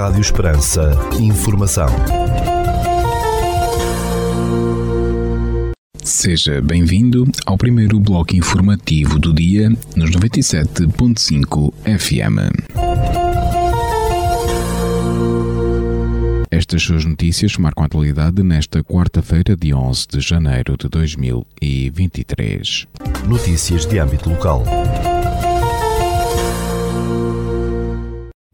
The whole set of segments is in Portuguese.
Rádio Esperança. Informação. Seja bem-vindo ao primeiro bloco informativo do dia nos 97.5 FM. Estas suas notícias marcam a atualidade nesta quarta-feira, de 11 de janeiro de 2023. Notícias de âmbito local.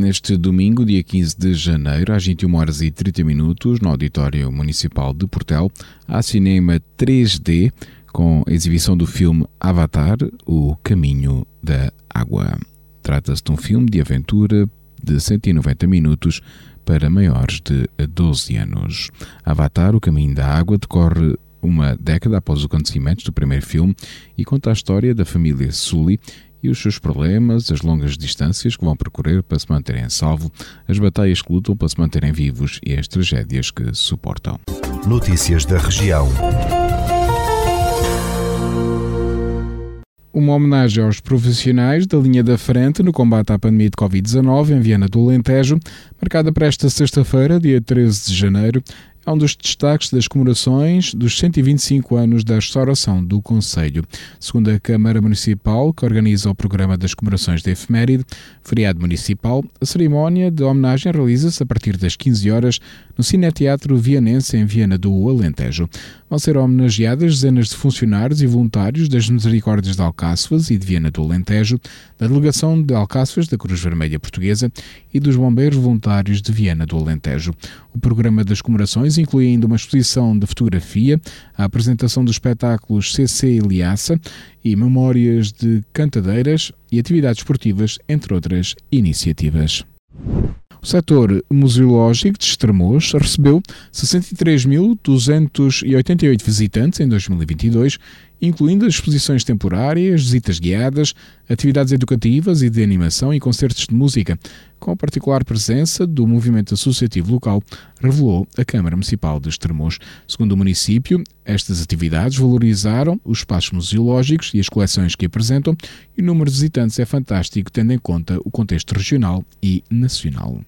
Neste domingo, dia 15 de janeiro, às 21 horas e 30 minutos, no Auditório Municipal de Portel, há cinema 3D com a exibição do filme Avatar, O Caminho da Água. Trata-se de um filme de aventura de 190 minutos para maiores de 12 anos. Avatar, O Caminho da Água, decorre uma década após os acontecimentos do primeiro filme e conta a história da família Sully e os seus problemas, as longas distâncias que vão percorrer para se manterem salvo, as batalhas que lutam para se manterem vivos e as tragédias que suportam. Notícias da região. Uma homenagem aos profissionais da linha da frente no combate à pandemia de Covid-19 em Viana do Alentejo, marcada para esta sexta-feira, dia 13 de janeiro, é um dos destaques das comemorações dos 125 anos da restauração do Conselho. Segundo a Câmara Municipal, que organiza o programa das comemorações da efeméride, feriado municipal, a cerimónia de homenagem realiza-se a partir das 15 horas no Cineteatro Vianense, em Viana do Alentejo. Vão ser homenageadas dezenas de funcionários e voluntários das Misericórdias de Alcáçovas e de Viana do Alentejo, da Delegação de Alcáçovas da Cruz Vermelha Portuguesa e dos Bombeiros Voluntários de Viana do Alentejo. O programa das comemorações inclui ainda uma exposição de fotografia, a apresentação dos espetáculos CC Iliaça e memórias de cantadeiras e atividades esportivas, entre outras iniciativas. O setor museológico de Estremoz recebeu 63.288 visitantes em 2022, incluindo exposições temporárias, visitas guiadas, atividades educativas e de animação e concertos de música, com a particular presença do movimento associativo local, revelou a Câmara Municipal de Estremoz. Segundo o município, estas atividades valorizaram os espaços museológicos e as coleções que apresentam, e o número de visitantes é fantástico, tendo em conta o contexto regional e nacional.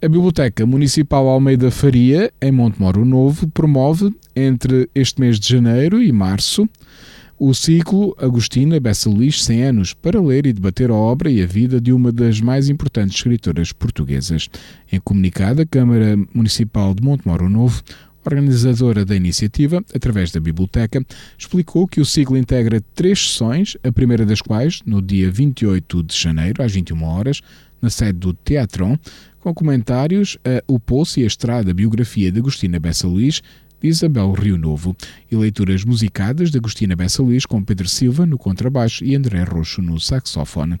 A Biblioteca Municipal Almeida Faria, em Montemoro Novo, promove, entre este mês de janeiro e março, o ciclo Agostina Bessa Luís 100 anos para ler e debater a obra e a vida de uma das mais importantes escritoras portuguesas. Em comunicado, a Câmara Municipal de Montemoro Novo organizadora da iniciativa, através da biblioteca, explicou que o ciclo integra três sessões, a primeira das quais, no dia 28 de janeiro, às 21 horas, na sede do Teatron, com comentários a O Poço e a Estrada, biografia de Agostina Bessa Luís, de Isabel Rio Novo, e leituras musicadas de Agostina Bessa Luís com Pedro Silva no contrabaixo e André Roxo no saxofone.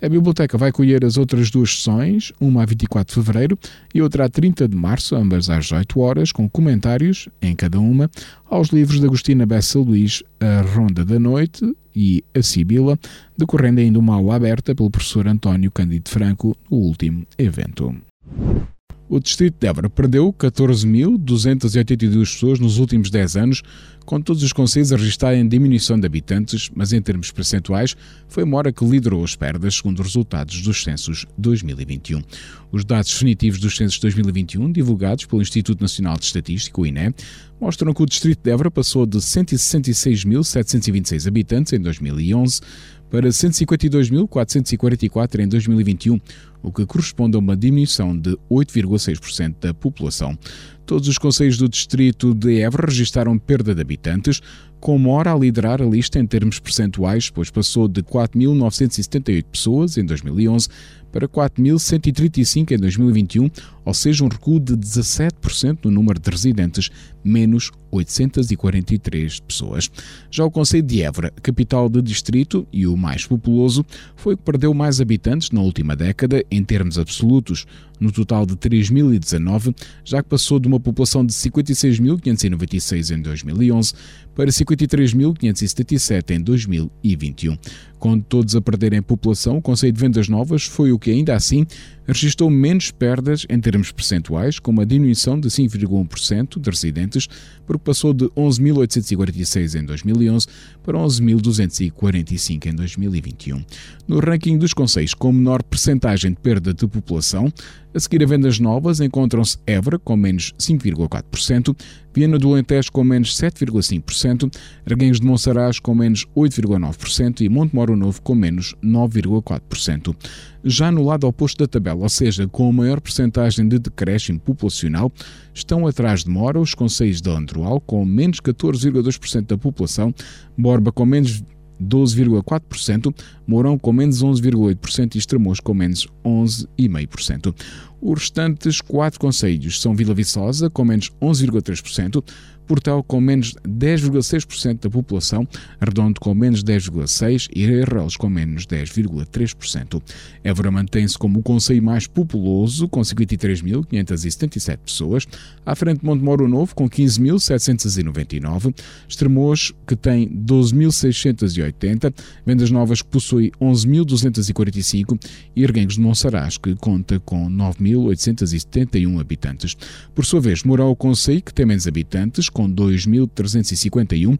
A biblioteca vai colher as outras duas sessões, uma a 24 de fevereiro e outra a 30 de março, ambas às 18 horas, com comentários, em cada uma, aos livros de Agostina Bessa Luís, A Ronda da Noite e A Sibila, decorrendo ainda uma aula aberta pelo professor António Cândido Franco no último evento. O distrito de Évora perdeu 14.282 pessoas nos últimos 10 anos, com todos os conselhos a registarem diminuição de habitantes, mas em termos percentuais foi Mora que liderou as perdas, segundo os resultados dos censos 2021. Os dados definitivos dos censos 2021, divulgados pelo Instituto Nacional de Estatística, o INE, mostram que o distrito de Évora passou de 166.726 habitantes em 2011 para 152.444 em 2021, o que corresponde a uma diminuição de 8,6% da população. Todos os conselhos do distrito de Évora registaram perda de habitantes, com Mora a liderar a lista em termos percentuais, pois passou de 4.978 pessoas em 2011 para 4.135 em 2021, ou seja, um recuo de 17% no número de residentes, menos 843 pessoas. Já o Conselho de Évora, capital do distrito e o mais populoso, foi o que perdeu mais habitantes na última década em termos absolutos, no total de 3.019, já que passou de uma população de 56.596 em 2011 para 53.577 em 2021. Com todos a perderem população, o Conselho de Vendas Novas foi o que, ainda assim, registrou menos perdas em termos percentuais, com uma diminuição de 5,1% de residentes, porque passou de 11.846 em 2011 para 11.245 em 2021. No ranking dos conselhos com menor percentagem de perda de população, A seguir a vendas novas encontram-se Évora com menos 5,4%, Viana do Alentejo com menos 7,5%, Arguenhos de Monsaraz com menos 8,9% e Monte Moro Novo com menos 9,4%. Já no lado oposto da tabela, ou seja, com a maior percentagem de decréscimo populacional, estão atrás de Mora os conselhos de Androal com menos 14,2% da população, Borba com menos 12,4%, Mourão com menos 11,8% e Estremoz com menos 11,5%. Os restantes quatro conselhos são Vila Viçosa, com menos 11,3%, Portel com menos 10,6% da população, Redondo com menos 10,6% e Reis com menos 10,3%. Évora mantém-se como o conselho mais populoso, com 53.577 pessoas, à frente de Montemoro Novo, com 15.799, Estremoz, que tem 12.680, Vendas Novas, que possui 11.245 e Erguengos de Monsaraz, que conta com 9.871 habitantes. Por sua vez, Moral Conselho, que tem menos habitantes, com 2.351,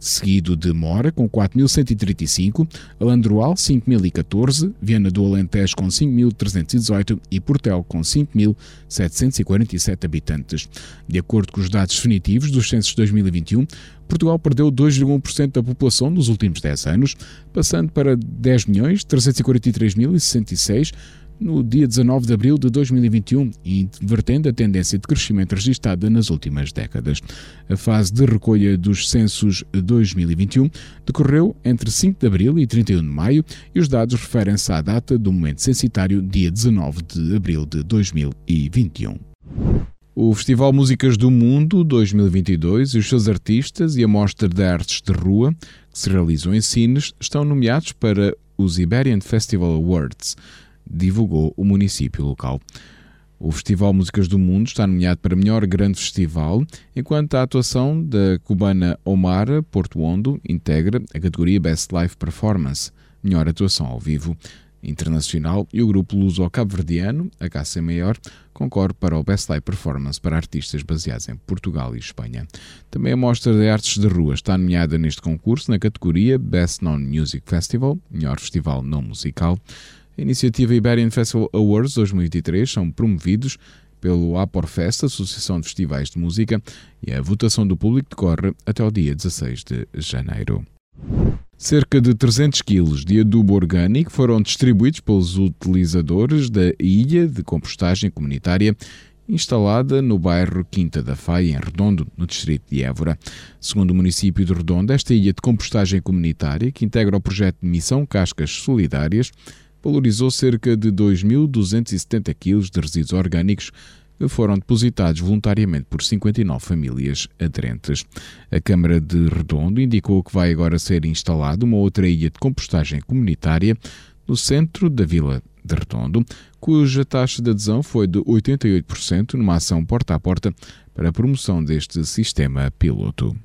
seguido de Mora, com 4.135, Alandroal, 5.014, Viana do Alentejo, com 5.318 e Portel, com 5.747 habitantes. De acordo com os dados definitivos dos censos de 2021, Portugal perdeu 2,1% da população nos últimos 10 anos, passando para 10.343.066 no dia 19 de abril de 2021, invertendo a tendência de crescimento registada nas últimas décadas. A fase de recolha dos censos 2021 decorreu entre 5 de abril e 31 de maio e os dados referem-se à data do momento censitário, dia 19 de abril de 2021. O Festival Músicas do Mundo 2022 e os seus artistas e a Mostra de Artes de Rua, que se realizam em Sines, estão nomeados para os Iberian Festival Awards divulgou o município local. O Festival Músicas do Mundo está nomeado para melhor grande festival, enquanto a atuação da cubana Omara Porto Ondo integra a categoria Best Live Performance, melhor atuação ao vivo internacional, e o grupo luso-cabo-verdiano, a KC Maior, concorre para o Best Live Performance para artistas baseados em Portugal e Espanha. Também a Mostra de Artes de Rua está nomeada neste concurso na categoria Best Non-Music Festival, melhor festival não musical. A iniciativa Iberian Festival Awards 2023 são promovidos pelo Aporfest, Associação de Festivais de Música, e a votação do público decorre até o dia 16 de janeiro. Cerca de 300 quilos de adubo orgânico foram distribuídos pelos utilizadores da ilha de compostagem comunitária instalada no bairro Quinta da Faia, em Redondo, no distrito de Évora. Segundo o município de Redondo, esta ilha de compostagem comunitária, que integra o projeto de Missão Cascas Solidárias, valorizou cerca de 2.270 kg de resíduos orgânicos foram depositados voluntariamente por 59 famílias aderentes. A Câmara de Redondo indicou que vai agora ser instalada uma outra ilha de compostagem comunitária no centro da Vila de Redondo, cuja taxa de adesão foi de 88% numa ação porta a porta para a promoção deste sistema piloto.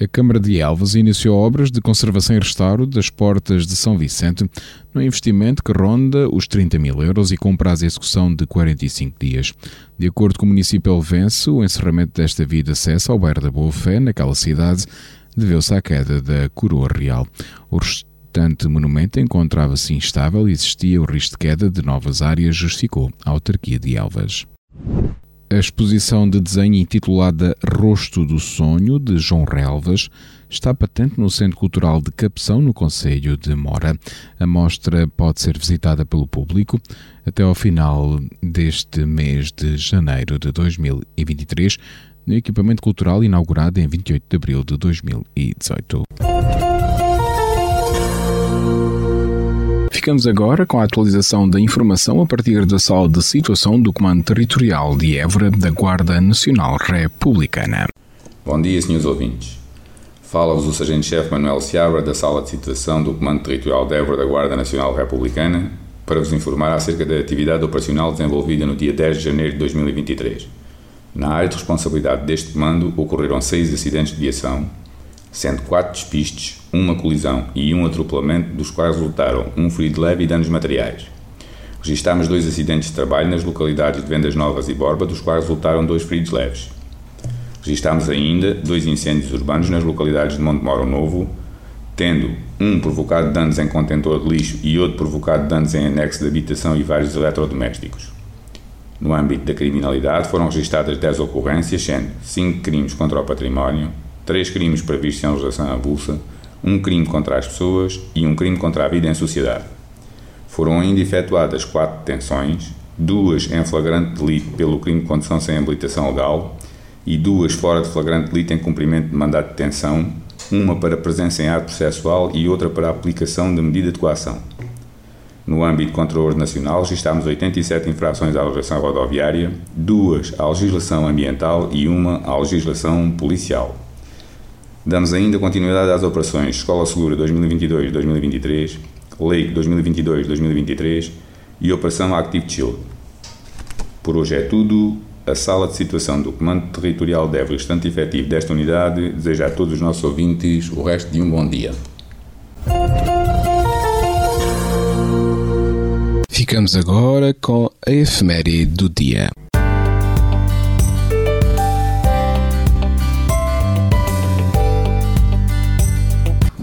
A Câmara de Elvas iniciou obras de conservação e restauro das portas de São Vicente, num investimento que ronda os 30 mil euros e com prazo de execução de 45 dias. De acordo com o município elvense, o encerramento desta via de acesso ao bairro da Boa Fé, naquela cidade, deveu-se à queda da coroa real. O restante monumento encontrava-se instável e existia o risco de queda de novas áreas, justificou a autarquia de Elvas. A exposição de desenho intitulada Rosto do Sonho, de João Relvas, está patente no Centro Cultural de Capção, no Conselho de Mora. A mostra pode ser visitada pelo público até ao final deste mês de janeiro de 2023, no equipamento cultural inaugurado em 28 de abril de 2018. Ficamos agora com a atualização da informação a partir da sala de situação do Comando Territorial de Évora da Guarda Nacional Republicana. Bom dia, senhores ouvintes. Fala-vos o Sargento-Chefe Manuel Seabra da sala de situação do Comando Territorial de Évora da Guarda Nacional Republicana para vos informar acerca da atividade operacional desenvolvida no dia 10 de janeiro de 2023. Na área de responsabilidade deste comando ocorreram seis acidentes de viação, sendo quatro despistes, uma colisão e um atropelamento, dos quais resultaram um ferido leve e danos materiais. Registámos dois acidentes de trabalho nas localidades de Vendas Novas e Borba, dos quais resultaram dois feridos leves. Registámos ainda dois incêndios urbanos nas localidades de Montemoro Novo, tendo um provocado danos em contentor de lixo e outro provocado danos em anexo de habitação e vários eletrodomésticos. No âmbito da criminalidade foram registadas 10 ocorrências, sendo 5 crimes contra o património, 3 crimes previstos em legislação avulsa, um crime contra as pessoas e um crime contra a vida em sociedade. Foram ainda efetuadas 4 detenções, duas em flagrante delito pelo crime de condução sem habilitação legal e duas fora de flagrante delito em cumprimento de mandato de detenção, uma para presença em ato processual e outra para aplicação de medida de coação. No âmbito de controle nacional, registámos 87 infrações à legislação rodoviária, duas à legislação ambiental e uma à legislação policial. Damos ainda continuidade às operações Escola Segura 2022-2023, Lei 2022-2023 e Operação Active Shield. Por hoje é tudo. A sala de situação do Comando Territorial de Évora, estante efetivo desta unidade, deseja a todos os nossos ouvintes o resto de um bom dia. Ficamos agora com a efeméride do dia.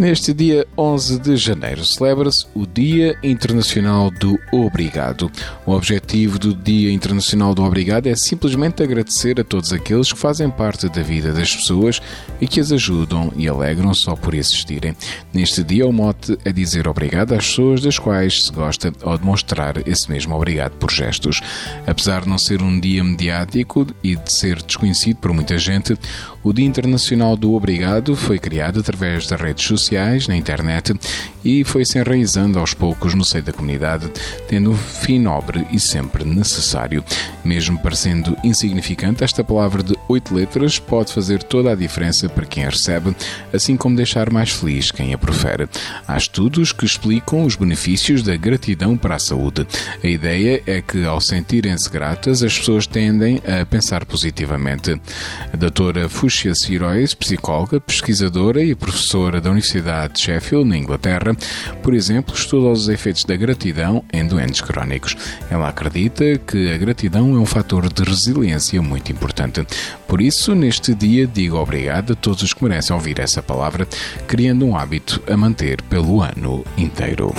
Neste dia 11 de janeiro celebra-se o Dia Internacional do Obrigado. O objetivo do Dia Internacional do Obrigado é simplesmente agradecer a todos aqueles que fazem parte da vida das pessoas e que as ajudam e alegram só por existirem. Neste dia, o mote é dizer obrigado às pessoas das quais se gosta ou demonstrar esse mesmo obrigado por gestos. Apesar de não ser um dia mediático e de ser desconhecido por muita gente, o Dia Internacional do Obrigado foi criado através das redes sociais, na internet e foi se enraizando aos poucos no seio da comunidade, tendo um fim nobre e sempre necessário. Mesmo parecendo insignificante, esta palavra de oito letras pode fazer toda a diferença para quem a recebe, assim como deixar mais feliz quem a profere. Há estudos que explicam os benefícios da gratidão para a saúde. A ideia é que, ao sentirem-se gratas, as pessoas tendem a pensar positivamente. A doutora Fuxia Sirois, psicóloga, pesquisadora e professora da Universidade de Sheffield, na Inglaterra, por exemplo, estuda os efeitos da gratidão em doentes crónicos. Ela acredita que a gratidão é um fator de resiliência muito importante. Por isso, neste dia, digo obrigado a todos os que merecem ouvir essa palavra, criando um hábito a manter pelo ano inteiro.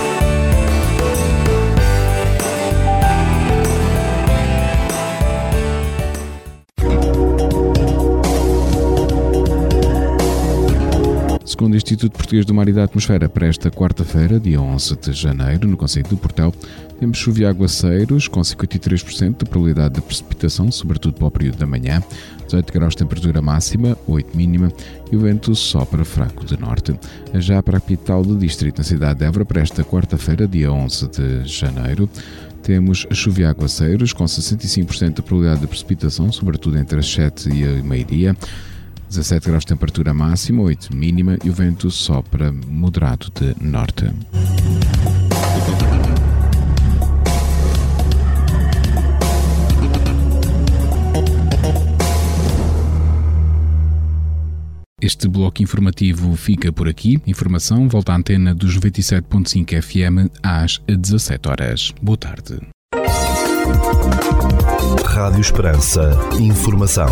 Segundo o Instituto Português do Mar e da Atmosfera, para esta quarta-feira, dia 11 de janeiro, no Conselho do Portel, temos chuva e aguaceiros, com 53% de probabilidade de precipitação, sobretudo para o período da manhã, 18 graus de temperatura máxima, 8 mínima, e o vento sopra fraco de norte. Já para a capital do distrito, na cidade de Évora, para esta quarta-feira, dia 11 de janeiro, temos chuva e aguaceiros, com 65% de probabilidade de precipitação, sobretudo entre as 7 e meio-dia, 17 graus de temperatura máxima, 8 mínima e o vento sopra moderado de norte. Este bloco informativo fica por aqui. Informação volta à antena dos 97.5 FM às 17 horas. Boa tarde. Rádio Esperança. Informação.